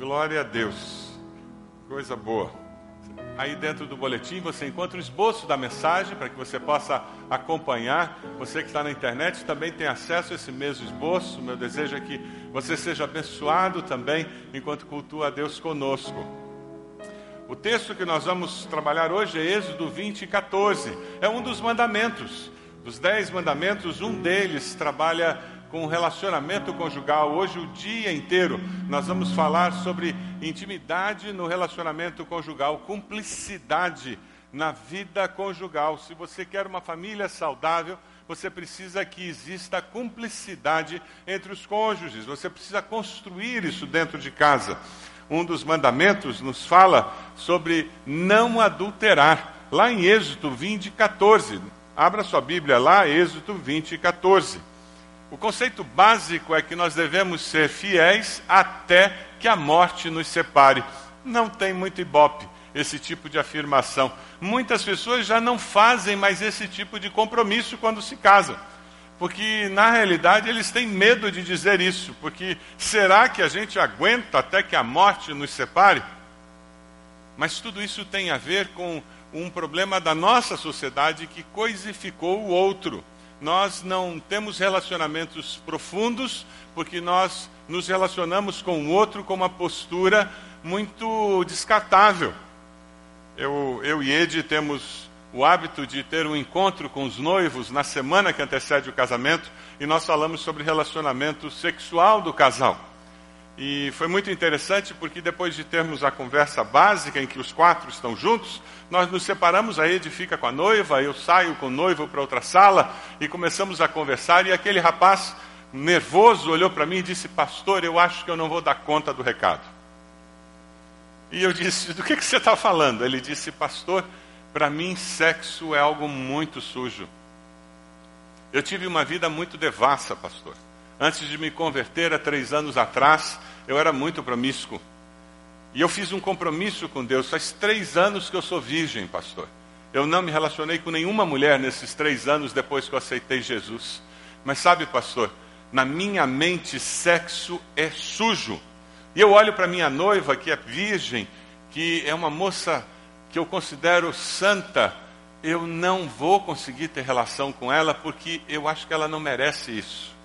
Glória a Deus. Coisa boa. Aí dentro do boletim você encontra o esboço da mensagem para que você possa acompanhar. Você que está na internet também tem acesso a esse mesmo esboço. Meu desejo é que você seja abençoado também enquanto cultua a Deus conosco. O texto que nós vamos trabalhar hoje é Êxodo 20, 14. É um dos mandamentos. Dos dez mandamentos, um deles trabalha com relacionamento conjugal. Hoje, o dia inteiro, nós vamos falar sobre intimidade no relacionamento conjugal, cumplicidade na vida conjugal. Se você quer uma família saudável, você precisa que exista cumplicidade entre os cônjuges. Você precisa construir isso dentro de casa. Um dos mandamentos nos fala sobre não adulterar. Lá em Êxodo 20, 14. Abra sua Bíblia lá, Êxodo 20, 14. O conceito básico é que nós devemos ser fiéis até que a morte nos separe. Não tem muito ibope esse tipo de afirmação. Muitas pessoas já não fazem mais esse tipo de compromisso quando se casam. Porque, na realidade, eles têm medo de dizer isso. Porque será que a gente aguenta até que a morte nos separe? Mas tudo isso tem a ver com um problema da nossa sociedade que coisificou o outro nós não temos relacionamentos profundos, porque nós nos relacionamos com o outro com uma postura muito descartável. Eu, eu e Ed temos o hábito de ter um encontro com os noivos na semana que antecede o casamento e nós falamos sobre relacionamento sexual do casal. E foi muito interessante porque depois de termos a conversa básica em que os quatro estão juntos, nós nos separamos, a Ed fica com a noiva, eu saio com o noivo para outra sala e começamos a conversar e aquele rapaz nervoso olhou para mim e disse: "Pastor, eu acho que eu não vou dar conta do recado". E eu disse: "Do que que você está falando?" Ele disse: "Pastor, para mim sexo é algo muito sujo. Eu tive uma vida muito devassa, pastor. Antes de me converter há três anos atrás, eu era muito promíscuo. E eu fiz um compromisso com Deus. Faz três anos que eu sou virgem, pastor. Eu não me relacionei com nenhuma mulher nesses três anos depois que eu aceitei Jesus. Mas sabe, pastor, na minha mente, sexo é sujo. E eu olho para minha noiva, que é virgem, que é uma moça que eu considero santa. Eu não vou conseguir ter relação com ela porque eu acho que ela não merece isso.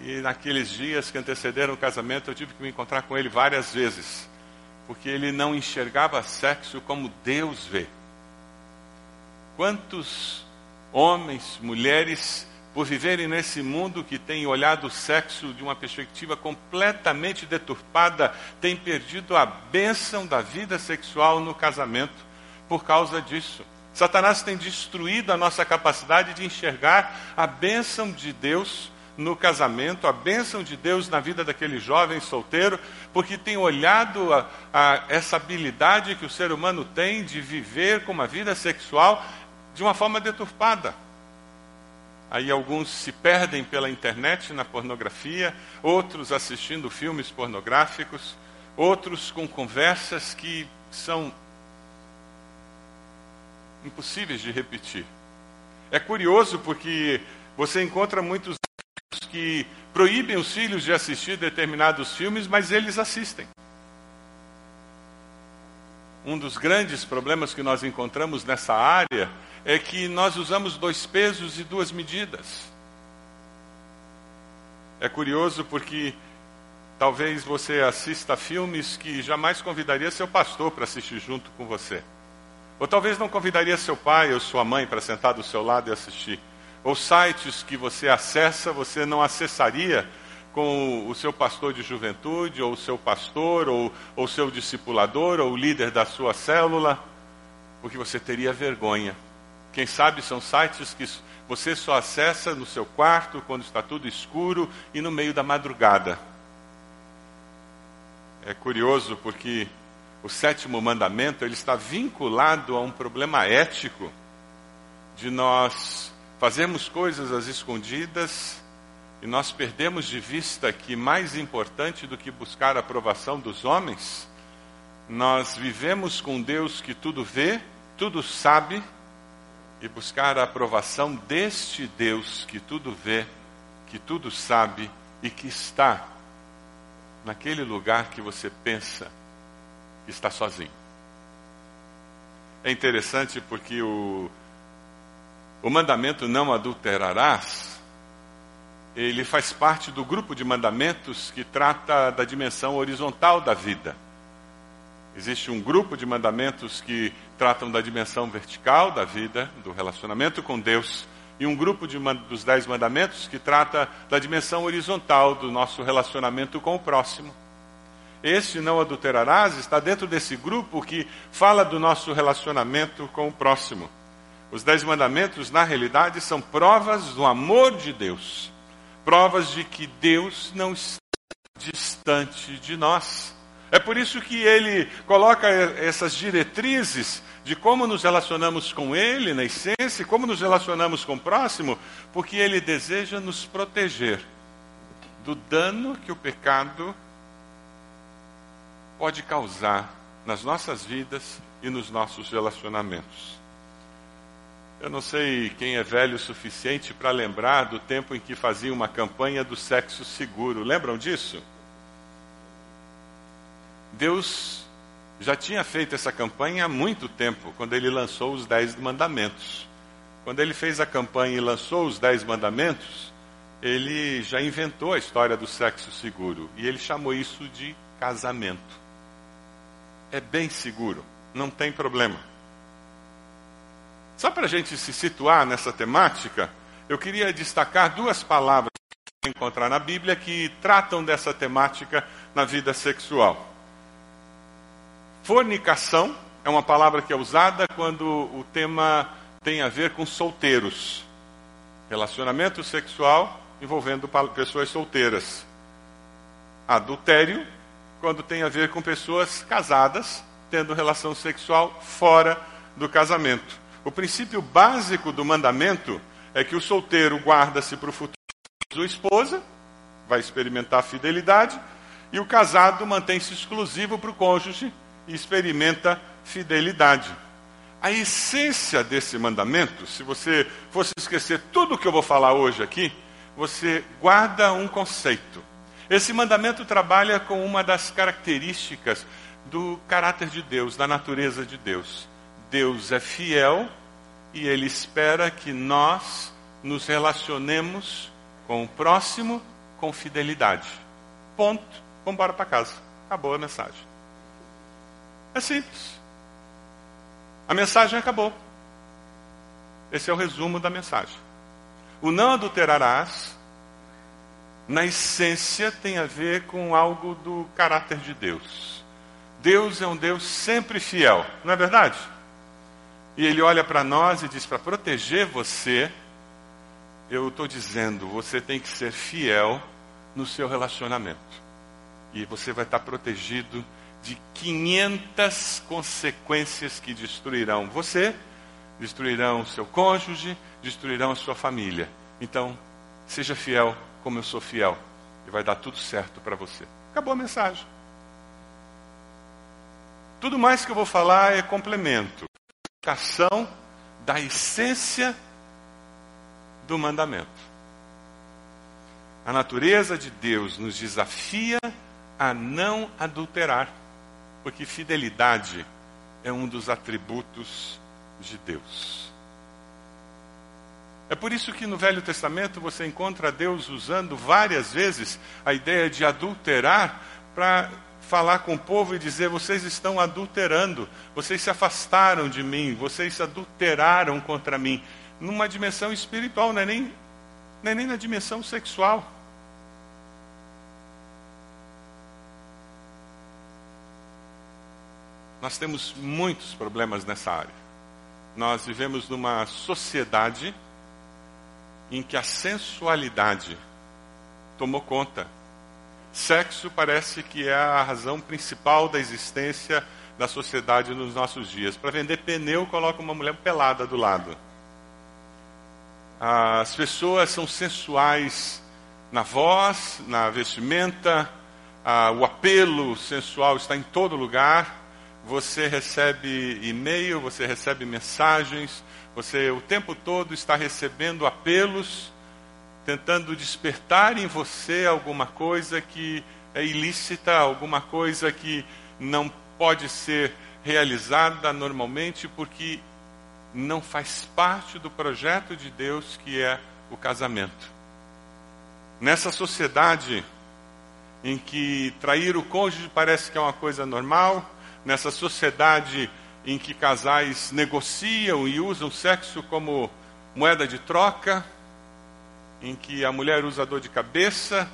E naqueles dias que antecederam o casamento, eu tive que me encontrar com ele várias vezes, porque ele não enxergava sexo como Deus vê. Quantos homens, mulheres, por viverem nesse mundo que tem olhado o sexo de uma perspectiva completamente deturpada, têm perdido a bênção da vida sexual no casamento por causa disso. Satanás tem destruído a nossa capacidade de enxergar a bênção de Deus no casamento, a bênção de Deus na vida daquele jovem solteiro, porque tem olhado a, a essa habilidade que o ser humano tem de viver com uma vida sexual de uma forma deturpada. Aí alguns se perdem pela internet na pornografia, outros assistindo filmes pornográficos, outros com conversas que são impossíveis de repetir. É curioso porque você encontra muitos que proíbem os filhos de assistir determinados filmes, mas eles assistem. Um dos grandes problemas que nós encontramos nessa área é que nós usamos dois pesos e duas medidas. É curioso porque talvez você assista filmes que jamais convidaria seu pastor para assistir junto com você. Ou talvez não convidaria seu pai ou sua mãe para sentar do seu lado e assistir ou sites que você acessa, você não acessaria com o seu pastor de juventude, ou o seu pastor, ou o seu discipulador, ou o líder da sua célula, porque você teria vergonha. Quem sabe são sites que você só acessa no seu quarto, quando está tudo escuro e no meio da madrugada. É curioso porque o sétimo mandamento ele está vinculado a um problema ético de nós fazemos coisas às escondidas e nós perdemos de vista que mais importante do que buscar a aprovação dos homens, nós vivemos com Deus que tudo vê, tudo sabe, e buscar a aprovação deste Deus que tudo vê, que tudo sabe e que está naquele lugar que você pensa que está sozinho. É interessante porque o, o mandamento não adulterarás, ele faz parte do grupo de mandamentos que trata da dimensão horizontal da vida. Existe um grupo de mandamentos que tratam da dimensão vertical da vida, do relacionamento com Deus, e um grupo de, dos dez mandamentos que trata da dimensão horizontal do nosso relacionamento com o próximo. Este não adulterarás está dentro desse grupo que fala do nosso relacionamento com o próximo. Os dez mandamentos, na realidade, são provas do amor de Deus, provas de que Deus não está distante de nós. É por isso que ele coloca essas diretrizes de como nos relacionamos com ele, na essência, e como nos relacionamos com o próximo, porque ele deseja nos proteger do dano que o pecado pode causar nas nossas vidas e nos nossos relacionamentos. Eu não sei quem é velho o suficiente para lembrar do tempo em que fazia uma campanha do sexo seguro. Lembram disso? Deus já tinha feito essa campanha há muito tempo, quando ele lançou os Dez Mandamentos. Quando ele fez a campanha e lançou os Dez Mandamentos, ele já inventou a história do sexo seguro e ele chamou isso de casamento. É bem seguro, não tem problema. Só para a gente se situar nessa temática, eu queria destacar duas palavras que encontrar na Bíblia que tratam dessa temática na vida sexual. Fornicação é uma palavra que é usada quando o tema tem a ver com solteiros. Relacionamento sexual envolvendo pessoas solteiras. Adultério, quando tem a ver com pessoas casadas tendo relação sexual fora do casamento. O princípio básico do mandamento é que o solteiro guarda-se para o futuro sua esposa, vai experimentar fidelidade, e o casado mantém-se exclusivo para o cônjuge, e experimenta fidelidade. A essência desse mandamento, se você fosse esquecer tudo o que eu vou falar hoje aqui, você guarda um conceito. Esse mandamento trabalha com uma das características do caráter de Deus, da natureza de Deus. Deus é fiel e ele espera que nós nos relacionemos com o próximo com fidelidade. Ponto. Vamos embora para casa. Acabou a mensagem. É simples. A mensagem acabou. Esse é o resumo da mensagem. O não adulterarás, na essência, tem a ver com algo do caráter de Deus. Deus é um Deus sempre fiel, não é verdade? E Ele olha para nós e diz: para proteger você, eu estou dizendo, você tem que ser fiel no seu relacionamento. E você vai estar protegido de 500 consequências que destruirão você, destruirão seu cônjuge, destruirão a sua família. Então, seja fiel como eu sou fiel e vai dar tudo certo para você. Acabou a mensagem. Tudo mais que eu vou falar é complemento, da essência do mandamento. A natureza de Deus nos desafia a não adulterar porque fidelidade é um dos atributos de Deus. É por isso que no Velho Testamento você encontra Deus usando várias vezes a ideia de adulterar para falar com o povo e dizer: vocês estão adulterando, vocês se afastaram de mim, vocês se adulteraram contra mim. Numa dimensão espiritual, não é nem, não é nem na dimensão sexual. Nós temos muitos problemas nessa área. Nós vivemos numa sociedade em que a sensualidade tomou conta. Sexo parece que é a razão principal da existência da sociedade nos nossos dias. Para vender pneu, coloca uma mulher pelada do lado. As pessoas são sensuais na voz, na vestimenta, o apelo sensual está em todo lugar você recebe e-mail, você recebe mensagens, você o tempo todo está recebendo apelos, tentando despertar em você alguma coisa que é ilícita, alguma coisa que não pode ser realizada normalmente porque não faz parte do projeto de Deus que é o casamento. Nessa sociedade em que trair o cônjuge parece que é uma coisa normal, nessa sociedade em que casais negociam e usam sexo como moeda de troca, em que a mulher usa dor de cabeça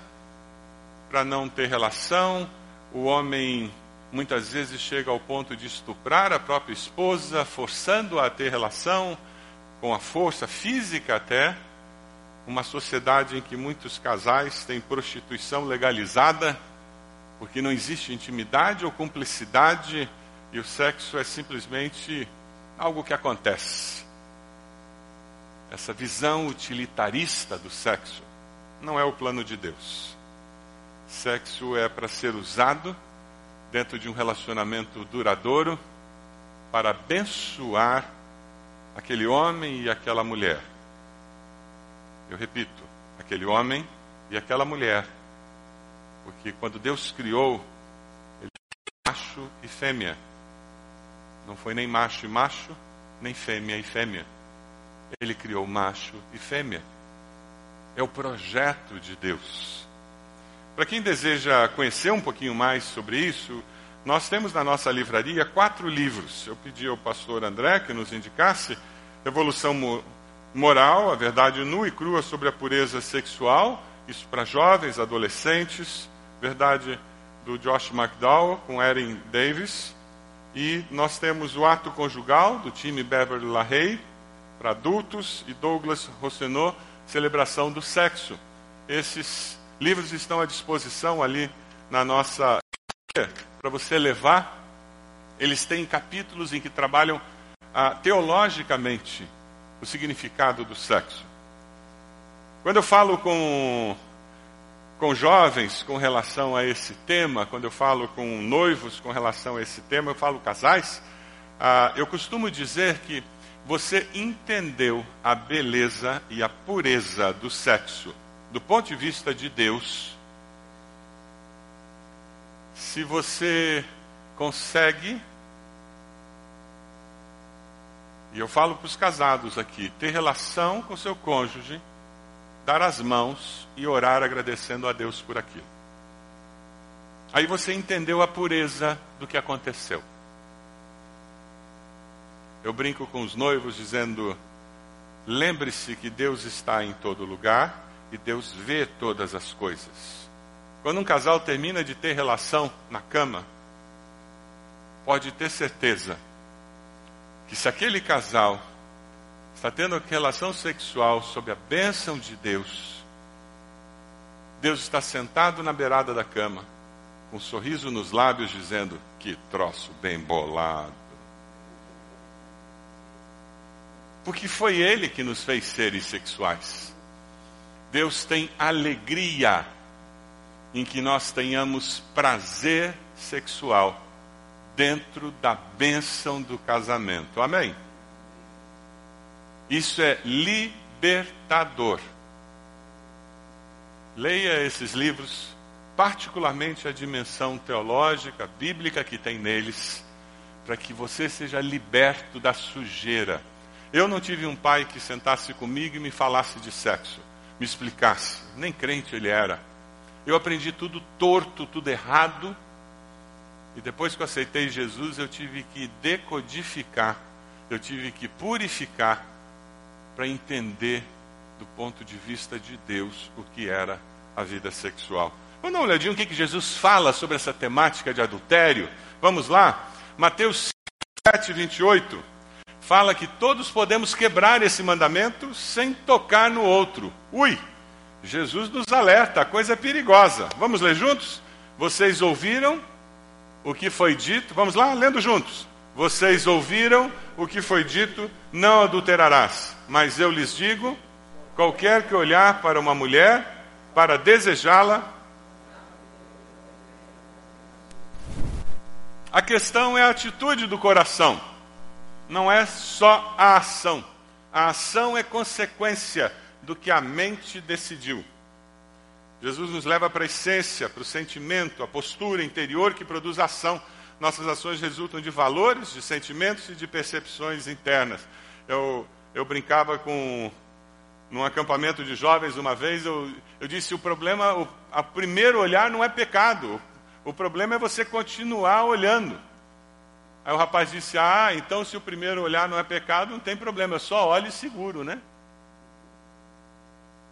para não ter relação, o homem muitas vezes chega ao ponto de estuprar a própria esposa, forçando-a a ter relação com a força física até. Uma sociedade em que muitos casais têm prostituição legalizada, porque não existe intimidade ou cumplicidade e o sexo é simplesmente algo que acontece. Essa visão utilitarista do sexo não é o plano de Deus. Sexo é para ser usado dentro de um relacionamento duradouro para abençoar aquele homem e aquela mulher. Eu repito, aquele homem e aquela mulher. Porque quando Deus criou, ele macho e fêmea. Não foi nem macho e macho, nem fêmea e fêmea. Ele criou macho e fêmea. É o projeto de Deus. Para quem deseja conhecer um pouquinho mais sobre isso, nós temos na nossa livraria quatro livros. Eu pedi ao pastor André que nos indicasse Revolução Moral, a verdade nua e crua sobre a pureza sexual, isso para jovens, adolescentes, verdade do Josh McDowell com Erin Davis. E nós temos o Ato Conjugal, do time Beverly LaHaye, para adultos, e Douglas Rosenot, Celebração do Sexo. Esses livros estão à disposição ali na nossa para você levar. Eles têm capítulos em que trabalham ah, teologicamente o significado do sexo. Quando eu falo com, com jovens com relação a esse tema, quando eu falo com noivos com relação a esse tema, eu falo casais, ah, eu costumo dizer que você entendeu a beleza e a pureza do sexo do ponto de vista de Deus, se você consegue, e eu falo para os casados aqui, ter relação com seu cônjuge, dar as mãos e orar agradecendo a Deus por aquilo. Aí você entendeu a pureza do que aconteceu. Eu brinco com os noivos dizendo: lembre-se que Deus está em todo lugar e Deus vê todas as coisas. Quando um casal termina de ter relação na cama, pode ter certeza que se aquele casal está tendo relação sexual sob a bênção de Deus, Deus está sentado na beirada da cama, com um sorriso nos lábios, dizendo: Que troço bem bolado. Porque foi Ele que nos fez seres sexuais. Deus tem alegria em que nós tenhamos prazer sexual dentro da bênção do casamento. Amém? Isso é libertador. Leia esses livros, particularmente a dimensão teológica, bíblica que tem neles, para que você seja liberto da sujeira. Eu não tive um pai que sentasse comigo e me falasse de sexo me explicasse. Nem crente ele era. Eu aprendi tudo torto, tudo errado. E depois que eu aceitei Jesus, eu tive que decodificar, eu tive que purificar para entender do ponto de vista de Deus o que era a vida sexual. Vamos dar uma olhadinha o que, que Jesus fala sobre essa temática de adultério. Vamos lá? Mateus 7, 28 fala que todos podemos quebrar esse mandamento sem tocar no outro. Ui, Jesus nos alerta, a coisa é perigosa. Vamos ler juntos? Vocês ouviram o que foi dito? Vamos lá, lendo juntos. Vocês ouviram o que foi dito: não adulterarás. Mas eu lhes digo: qualquer que olhar para uma mulher para desejá-la, a questão é a atitude do coração não é só a ação. A ação é consequência do que a mente decidiu. Jesus nos leva para a essência, para o sentimento, a postura interior que produz ação. Nossas ações resultam de valores, de sentimentos e de percepções internas. Eu, eu brincava com num acampamento de jovens uma vez, eu, eu disse: o problema, o a primeiro olhar não é pecado, o problema é você continuar olhando. Aí o rapaz disse: Ah, então se o primeiro olhar não é pecado, não tem problema, eu só olho seguro, né?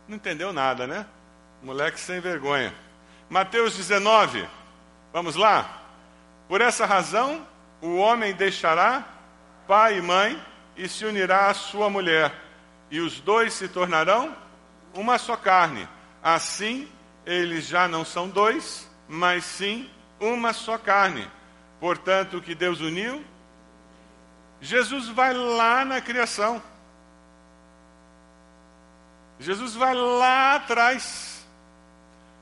Não entendeu nada, né? Moleque sem vergonha. Mateus 19, vamos lá? Por essa razão, o homem deixará pai e mãe e se unirá à sua mulher, e os dois se tornarão uma só carne. Assim, eles já não são dois, mas sim uma só carne. Portanto, o que Deus uniu, Jesus vai lá na criação. Jesus vai lá atrás.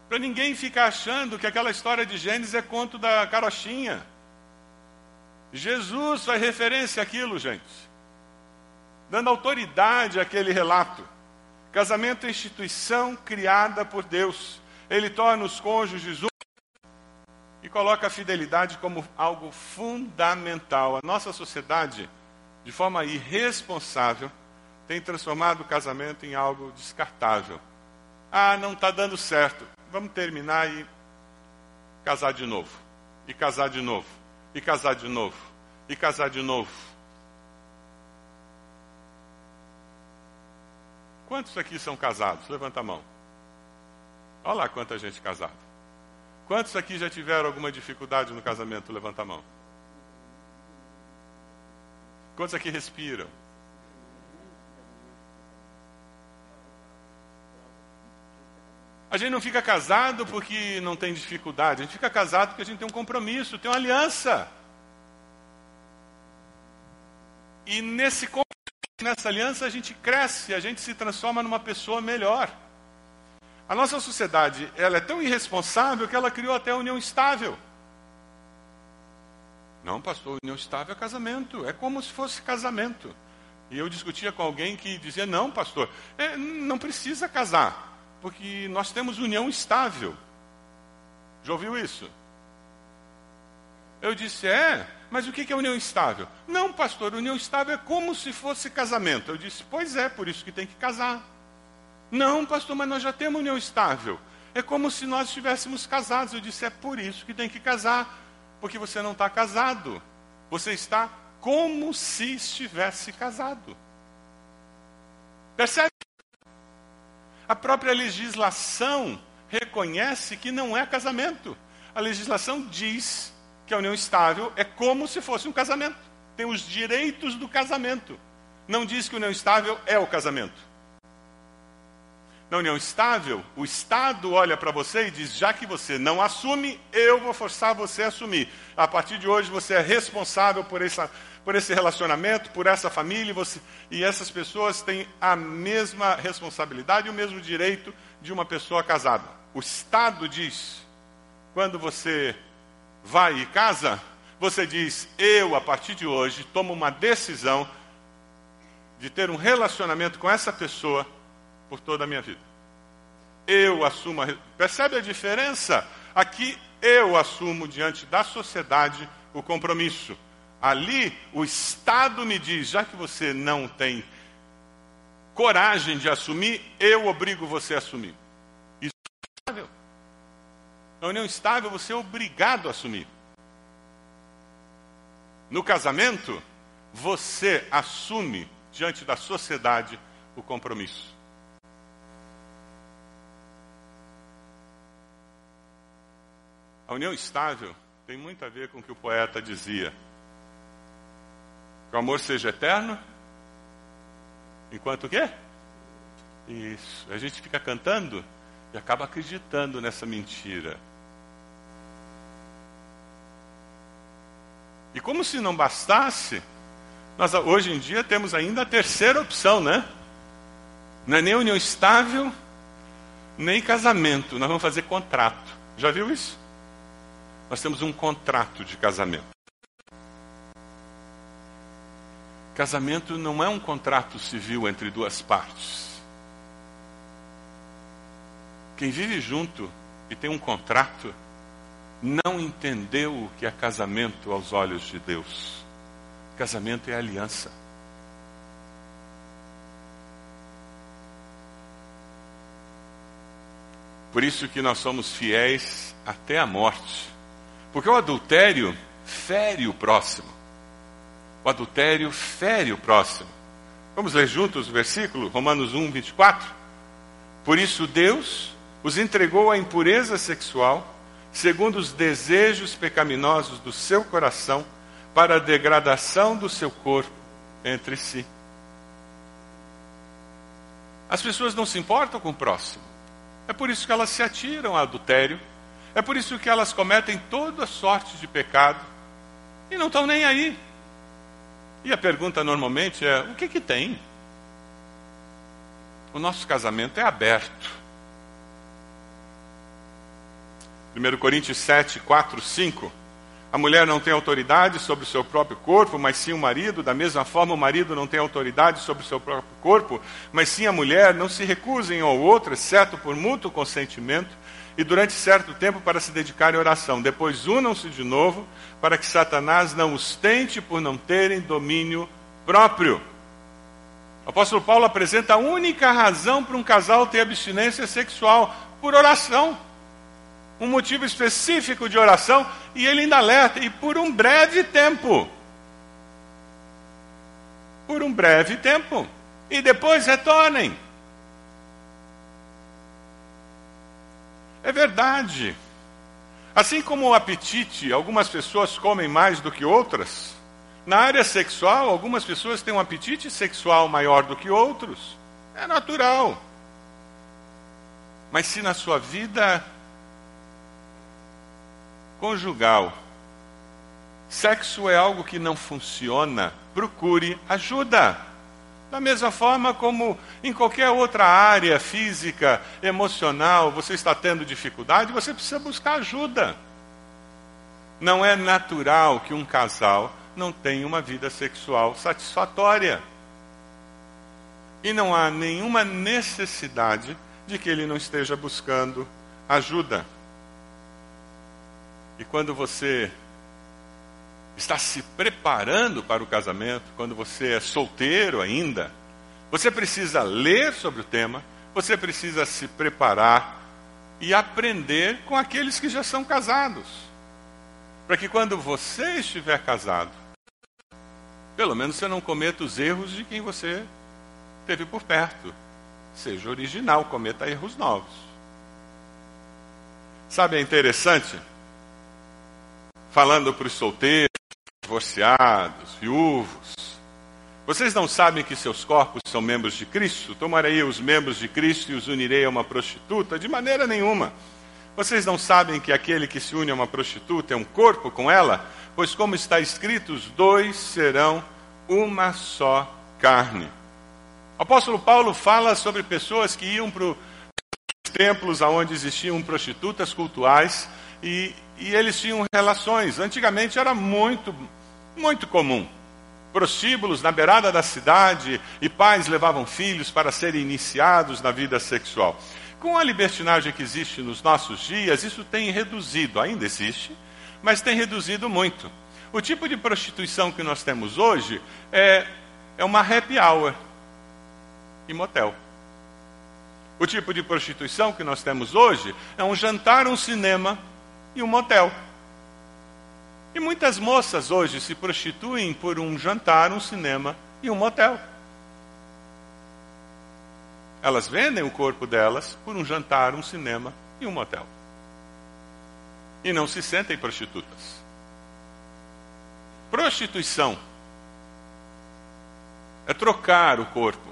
Para ninguém ficar achando que aquela história de Gênesis é conto da carochinha. Jesus faz referência àquilo, gente. Dando autoridade àquele relato. Casamento é instituição criada por Deus. Ele torna os cônjuges e coloca a fidelidade como algo fundamental. A nossa sociedade, de forma irresponsável, tem transformado o casamento em algo descartável. Ah, não está dando certo. Vamos terminar e casar de novo. E casar de novo. E casar de novo. E casar de novo. Quantos aqui são casados? Levanta a mão. Olha lá quanta gente casada. Quantos aqui já tiveram alguma dificuldade no casamento? Levanta a mão. Quantos aqui respiram? A gente não fica casado porque não tem dificuldade, a gente fica casado porque a gente tem um compromisso, tem uma aliança. E nesse nessa aliança a gente cresce, a gente se transforma numa pessoa melhor. A nossa sociedade ela é tão irresponsável que ela criou até a união estável. Não, pastor, união estável é casamento. É como se fosse casamento. E eu discutia com alguém que dizia: não, pastor, é, não precisa casar, porque nós temos união estável. Já ouviu isso? Eu disse: é, mas o que é união estável? Não, pastor, união estável é como se fosse casamento. Eu disse: pois é, por isso que tem que casar. Não, pastor, mas nós já temos união estável. É como se nós estivéssemos casados. Eu disse: é por isso que tem que casar, porque você não está casado. Você está como se estivesse casado. Percebe? A própria legislação reconhece que não é casamento. A legislação diz que a união estável é como se fosse um casamento. Tem os direitos do casamento. Não diz que a união estável é o casamento. Na união estável, o Estado olha para você e diz: já que você não assume, eu vou forçar você a assumir. A partir de hoje, você é responsável por, essa, por esse relacionamento, por essa família, você, e essas pessoas têm a mesma responsabilidade e o mesmo direito de uma pessoa casada. O Estado diz: quando você vai e casa, você diz: eu, a partir de hoje, tomo uma decisão de ter um relacionamento com essa pessoa por toda a minha vida. Eu assumo a... Percebe a diferença? Aqui eu assumo diante da sociedade o compromisso. Ali o Estado me diz, já que você não tem coragem de assumir, eu obrigo você a assumir. Isso é estável. Na união estável você é obrigado a assumir. No casamento, você assume diante da sociedade o compromisso. A união estável tem muito a ver com o que o poeta dizia. Que o amor seja eterno, enquanto o quê? Isso. A gente fica cantando e acaba acreditando nessa mentira. E como se não bastasse, nós hoje em dia temos ainda a terceira opção, né? Não é nem união estável, nem casamento. Nós vamos fazer contrato. Já viu isso? Nós temos um contrato de casamento. Casamento não é um contrato civil entre duas partes. Quem vive junto e tem um contrato não entendeu o que é casamento aos olhos de Deus. Casamento é aliança. Por isso que nós somos fiéis até a morte. Porque o adultério fere o próximo. O adultério fere o próximo. Vamos ler juntos o versículo, Romanos 1, 24? Por isso Deus os entregou à impureza sexual, segundo os desejos pecaminosos do seu coração, para a degradação do seu corpo entre si. As pessoas não se importam com o próximo. É por isso que elas se atiram ao adultério. É por isso que elas cometem toda sorte de pecado. E não estão nem aí. E a pergunta normalmente é: o que que tem? O nosso casamento é aberto. 1 Coríntios 7, 4, 5. A mulher não tem autoridade sobre o seu próprio corpo, mas sim o marido. Da mesma forma, o marido não tem autoridade sobre o seu próprio corpo, mas sim a mulher. Não se recusem um ao outro, exceto por mútuo consentimento, e durante certo tempo para se dedicarem à oração. Depois unam-se de novo, para que Satanás não os tente por não terem domínio próprio. O apóstolo Paulo apresenta a única razão para um casal ter abstinência sexual por oração. Um motivo específico de oração, e ele ainda alerta, e por um breve tempo. Por um breve tempo. E depois retornem. É verdade. Assim como o apetite, algumas pessoas comem mais do que outras, na área sexual, algumas pessoas têm um apetite sexual maior do que outros. É natural. Mas se na sua vida conjugal sexo é algo que não funciona, procure ajuda. Da mesma forma como em qualquer outra área física, emocional, você está tendo dificuldade, você precisa buscar ajuda. Não é natural que um casal não tem uma vida sexual satisfatória. E não há nenhuma necessidade de que ele não esteja buscando ajuda. E quando você está se preparando para o casamento, quando você é solteiro ainda, você precisa ler sobre o tema, você precisa se preparar e aprender com aqueles que já são casados. Para que quando você estiver casado, pelo menos você não cometa os erros de quem você teve por perto. Seja original, cometa erros novos. Sabe, é interessante, falando para os solteiros, divorciados, viúvos, vocês não sabem que seus corpos são membros de Cristo? Tomarei os membros de Cristo e os unirei a uma prostituta? De maneira nenhuma. Vocês não sabem que aquele que se une a uma prostituta é um corpo com ela? Pois, como está escrito, os dois serão uma só carne. O apóstolo Paulo fala sobre pessoas que iam para os templos onde existiam prostitutas cultuais e, e eles tinham relações. Antigamente era muito, muito comum. Prostíbulos na beirada da cidade e pais levavam filhos para serem iniciados na vida sexual. Com a libertinagem que existe nos nossos dias, isso tem reduzido, ainda existe, mas tem reduzido muito. O tipo de prostituição que nós temos hoje é, é uma happy hour e motel. O tipo de prostituição que nós temos hoje é um jantar, um cinema e um motel. E muitas moças hoje se prostituem por um jantar, um cinema e um motel. Elas vendem o corpo delas por um jantar, um cinema e um motel. E não se sentem prostitutas. Prostituição é trocar o corpo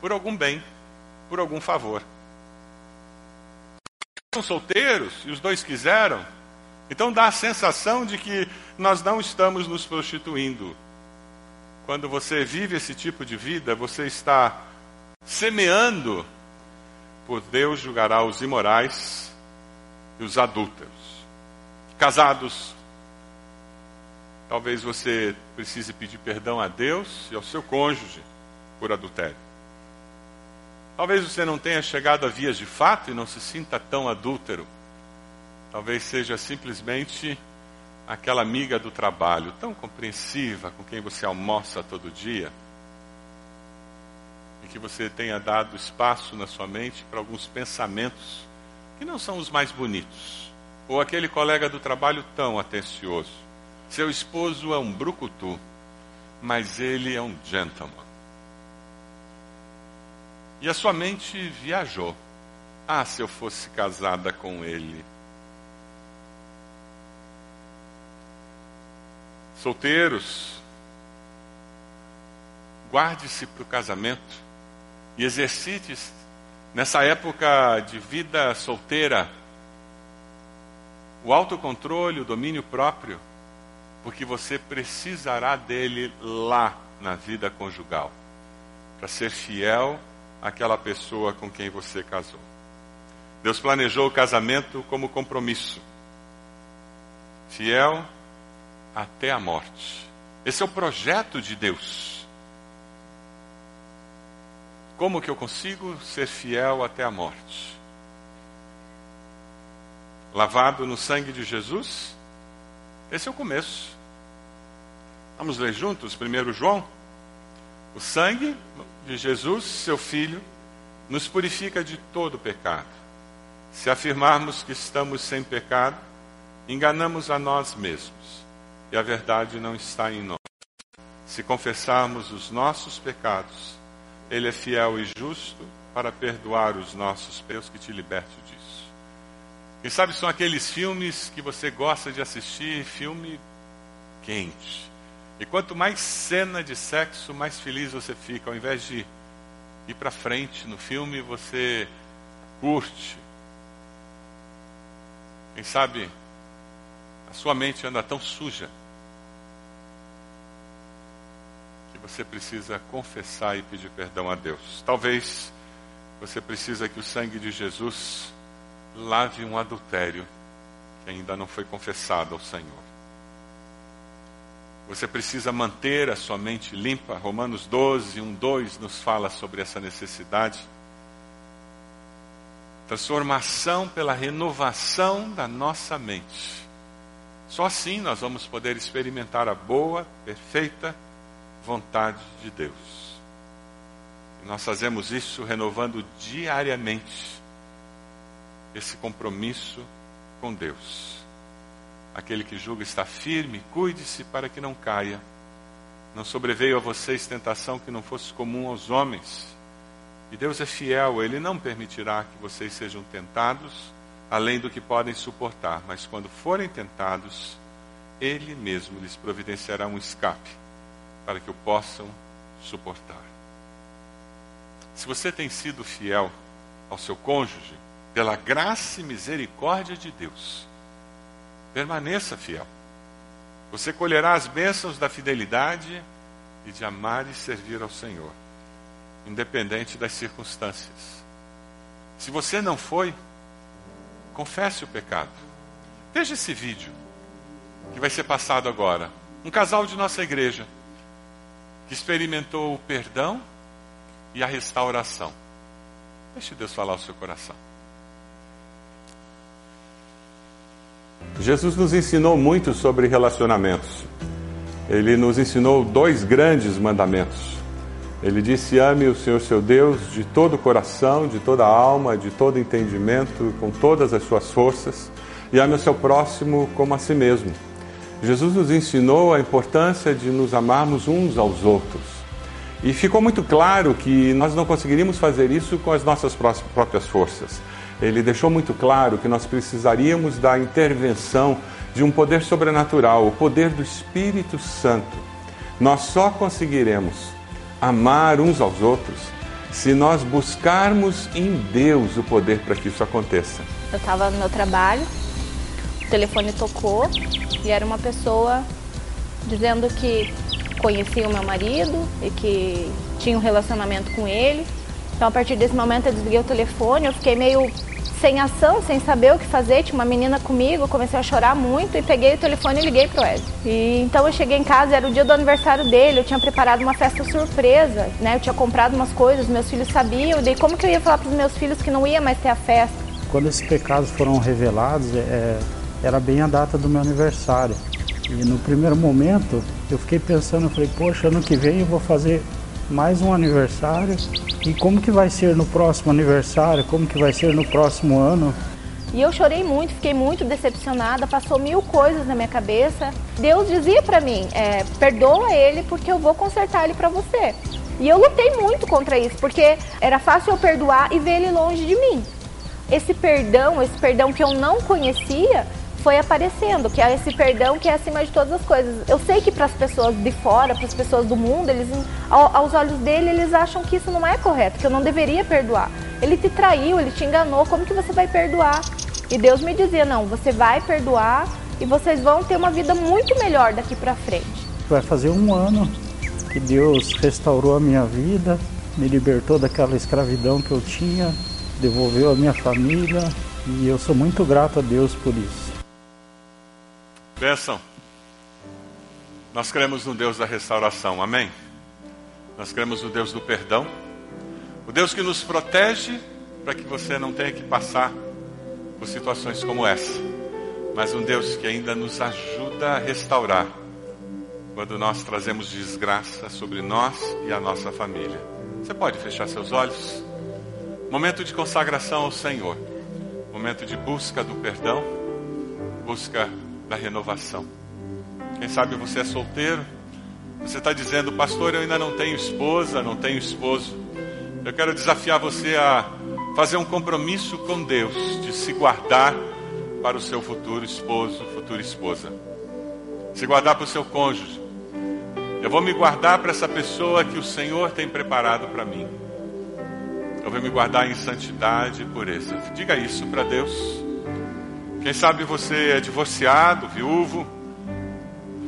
por algum bem, por algum favor. Solteiros e os dois quiseram, então dá a sensação de que nós não estamos nos prostituindo. Quando você vive esse tipo de vida, você está semeando, por Deus julgará os imorais e os adúlteros. Casados, talvez você precise pedir perdão a Deus e ao seu cônjuge por adultério. Talvez você não tenha chegado a vias de fato e não se sinta tão adúltero. Talvez seja simplesmente aquela amiga do trabalho, tão compreensiva, com quem você almoça todo dia, e que você tenha dado espaço na sua mente para alguns pensamentos que não são os mais bonitos. Ou aquele colega do trabalho tão atencioso. Seu esposo é um brucutu, mas ele é um gentleman. E a sua mente viajou. Ah, se eu fosse casada com ele. Solteiros, guarde-se para o casamento e exercite nessa época de vida solteira o autocontrole, o domínio próprio, porque você precisará dele lá na vida conjugal, para ser fiel àquela pessoa com quem você casou. Deus planejou o casamento como compromisso, fiel até a morte. Esse é o projeto de Deus. Como que eu consigo ser fiel até a morte? Lavado no sangue de Jesus? Esse é o começo. Vamos ler juntos, primeiro João? O sangue de Jesus, seu Filho, nos purifica de todo pecado. Se afirmarmos que estamos sem pecado, enganamos a nós mesmos e a verdade não está em nós. Se confessarmos os nossos pecados, Ele é fiel e justo para perdoar os nossos pecados que te liberte disso. Quem sabe são aqueles filmes que você gosta de assistir, filme quente. E quanto mais cena de sexo, mais feliz você fica. Ao invés de ir para frente no filme, você curte. Quem sabe a sua mente anda tão suja você precisa confessar e pedir perdão a Deus. Talvez você precisa que o sangue de Jesus lave um adultério que ainda não foi confessado ao Senhor. Você precisa manter a sua mente limpa. Romanos 12, 1, 2 nos fala sobre essa necessidade. Transformação pela renovação da nossa mente. Só assim nós vamos poder experimentar a boa, perfeita vontade de Deus. E nós fazemos isso renovando diariamente esse compromisso com Deus. Aquele que julga está firme, cuide-se para que não caia. Não sobreveio a vocês tentação que não fosse comum aos homens. E Deus é fiel, Ele não permitirá que vocês sejam tentados além do que podem suportar, mas quando forem tentados, Ele mesmo lhes providenciará um escape para que o possam suportar. Se você tem sido fiel ao seu cônjuge, pela graça e misericórdia de Deus, permaneça fiel. Você colherá as bênçãos da fidelidade e de amar e servir ao Senhor, independente das circunstâncias. Se você não foi, confesse o pecado. Veja esse vídeo que vai ser passado agora. Um casal de nossa igreja que experimentou o perdão e a restauração. Deixe Deus falar ao seu coração. Jesus nos ensinou muito sobre relacionamentos. Ele nos ensinou dois grandes mandamentos. Ele disse: ame o Senhor seu Deus de todo o coração, de toda a alma, de todo entendimento, com todas as suas forças, e ame o seu próximo como a si mesmo. Jesus nos ensinou a importância de nos amarmos uns aos outros. E ficou muito claro que nós não conseguiríamos fazer isso com as nossas próprias forças. Ele deixou muito claro que nós precisaríamos da intervenção de um poder sobrenatural, o poder do Espírito Santo. Nós só conseguiremos amar uns aos outros se nós buscarmos em Deus o poder para que isso aconteça. Eu estava no meu trabalho, o telefone tocou e era uma pessoa dizendo que conhecia o meu marido e que tinha um relacionamento com ele. Então, a partir desse momento, eu desliguei o telefone, eu fiquei meio sem ação, sem saber o que fazer. Tinha uma menina comigo, comecei a chorar muito e peguei o telefone e liguei pro Wesley. E então eu cheguei em casa, era o dia do aniversário dele, eu tinha preparado uma festa surpresa, né? Eu tinha comprado umas coisas, meus filhos sabiam, daí como que eu ia falar pros meus filhos que não ia mais ter a festa? Quando esses pecados foram revelados, é, é era bem a data do meu aniversário. E no primeiro momento eu fiquei pensando, eu falei, poxa, ano que vem eu vou fazer mais um aniversário. E como que vai ser no próximo aniversário? Como que vai ser no próximo ano? E eu chorei muito, fiquei muito decepcionada, passou mil coisas na minha cabeça. Deus dizia para mim, é, perdoa ele porque eu vou consertar ele para você. E eu lutei muito contra isso, porque era fácil eu perdoar e ver ele longe de mim. Esse perdão, esse perdão que eu não conhecia, foi aparecendo, que é esse perdão que é acima de todas as coisas. Eu sei que para as pessoas de fora, para as pessoas do mundo, eles aos olhos dele, eles acham que isso não é correto, que eu não deveria perdoar. Ele te traiu, ele te enganou, como que você vai perdoar? E Deus me dizia: "Não, você vai perdoar e vocês vão ter uma vida muito melhor daqui para frente". Vai fazer um ano que Deus restaurou a minha vida, me libertou daquela escravidão que eu tinha, devolveu a minha família e eu sou muito grato a Deus por isso. Bênção. Nós cremos no Deus da restauração, amém? Nós cremos no Deus do perdão, o Deus que nos protege para que você não tenha que passar por situações como essa, mas um Deus que ainda nos ajuda a restaurar quando nós trazemos desgraça sobre nós e a nossa família. Você pode fechar seus olhos? Momento de consagração ao Senhor, momento de busca do perdão, busca da renovação. Quem sabe você é solteiro, você está dizendo, pastor, eu ainda não tenho esposa, não tenho esposo. Eu quero desafiar você a fazer um compromisso com Deus de se guardar para o seu futuro esposo, futura esposa. Se guardar para o seu cônjuge. Eu vou me guardar para essa pessoa que o Senhor tem preparado para mim. Eu vou me guardar em santidade e pureza. Diga isso para Deus. Quem sabe você é divorciado, viúvo,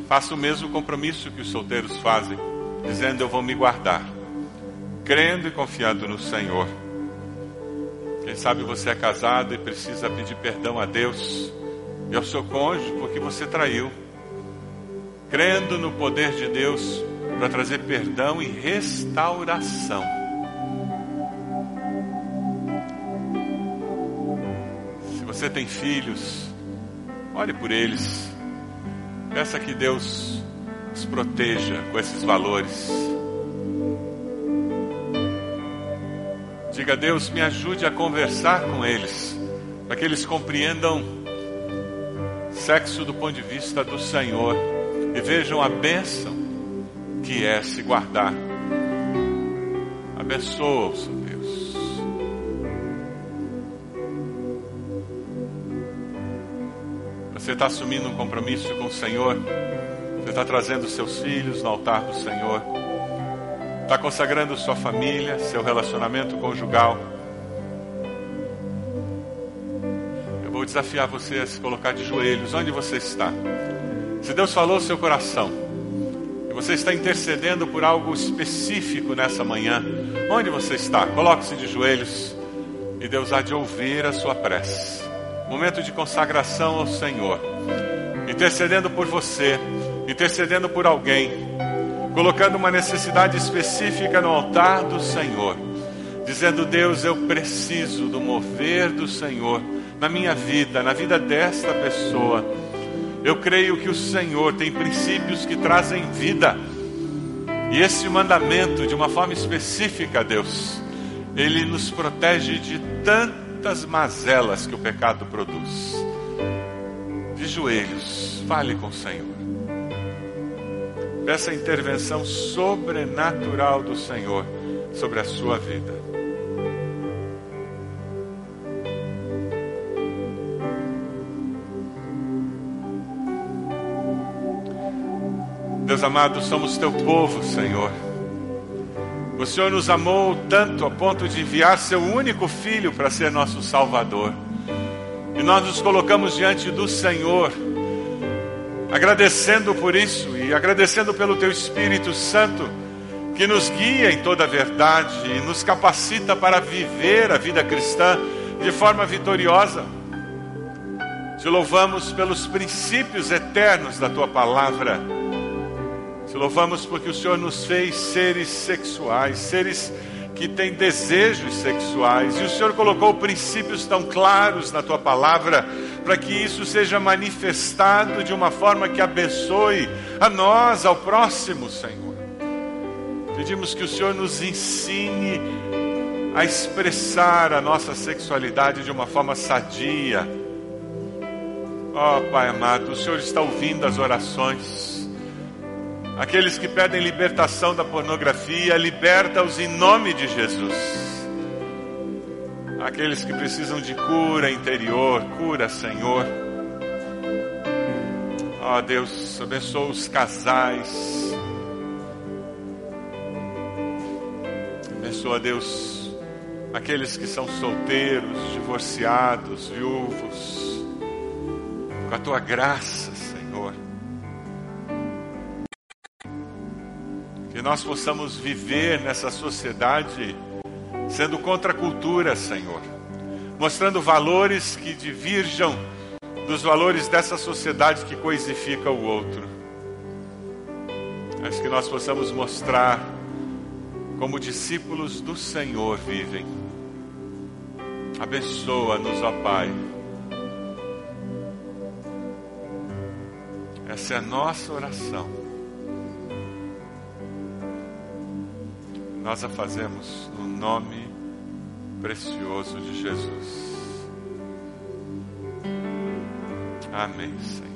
faça o mesmo compromisso que os solteiros fazem, dizendo: Eu vou me guardar, crendo e confiando no Senhor. Quem sabe você é casado e precisa pedir perdão a Deus e ao seu cônjuge porque você traiu, crendo no poder de Deus para trazer perdão e restauração. Você tem filhos, ore por eles. Peça que Deus os proteja com esses valores. Diga a Deus, me ajude a conversar com eles, para que eles compreendam sexo do ponto de vista do Senhor e vejam a bênção que é se guardar. Abençoa-os, Você está assumindo um compromisso com o Senhor. Você está trazendo seus filhos no altar do Senhor. Está consagrando sua família, seu relacionamento conjugal. Eu vou desafiar você a se colocar de joelhos onde você está. Se Deus falou seu coração, e você está intercedendo por algo específico nessa manhã, onde você está? Coloque-se de joelhos e Deus há de ouvir a sua prece momento de consagração ao Senhor, intercedendo por você, intercedendo por alguém, colocando uma necessidade específica no altar do Senhor, dizendo: Deus, eu preciso do mover do Senhor na minha vida, na vida desta pessoa. Eu creio que o Senhor tem princípios que trazem vida. E esse mandamento, de uma forma específica, Deus, ele nos protege de tanto tantas mazelas que o pecado produz. De joelhos, fale com o Senhor. Peça a intervenção sobrenatural do Senhor sobre a sua vida. Deus amado, somos teu povo, Senhor. O Senhor nos amou tanto a ponto de enviar seu único filho para ser nosso Salvador. E nós nos colocamos diante do Senhor, agradecendo por isso e agradecendo pelo Teu Espírito Santo, que nos guia em toda a verdade e nos capacita para viver a vida cristã de forma vitoriosa. Te louvamos pelos princípios eternos da tua palavra. Te louvamos porque o Senhor nos fez seres sexuais, seres que têm desejos sexuais, e o Senhor colocou princípios tão claros na tua palavra para que isso seja manifestado de uma forma que abençoe a nós, ao próximo, Senhor. Pedimos que o Senhor nos ensine a expressar a nossa sexualidade de uma forma sadia. Ó oh, Pai amado, o Senhor está ouvindo as orações. Aqueles que pedem libertação da pornografia, liberta-os em nome de Jesus. Aqueles que precisam de cura interior, cura, Senhor. Ó oh, Deus, abençoa os casais. Abençoa, Deus, aqueles que são solteiros, divorciados, viúvos, com a tua graça, nós possamos viver nessa sociedade sendo contra a cultura, Senhor, mostrando valores que divirjam dos valores dessa sociedade que coisifica o outro. Mas que nós possamos mostrar como discípulos do Senhor vivem Abençoa-nos, ó Pai. Essa é a nossa oração. Nós a fazemos no nome precioso de Jesus. Amém, Senhor.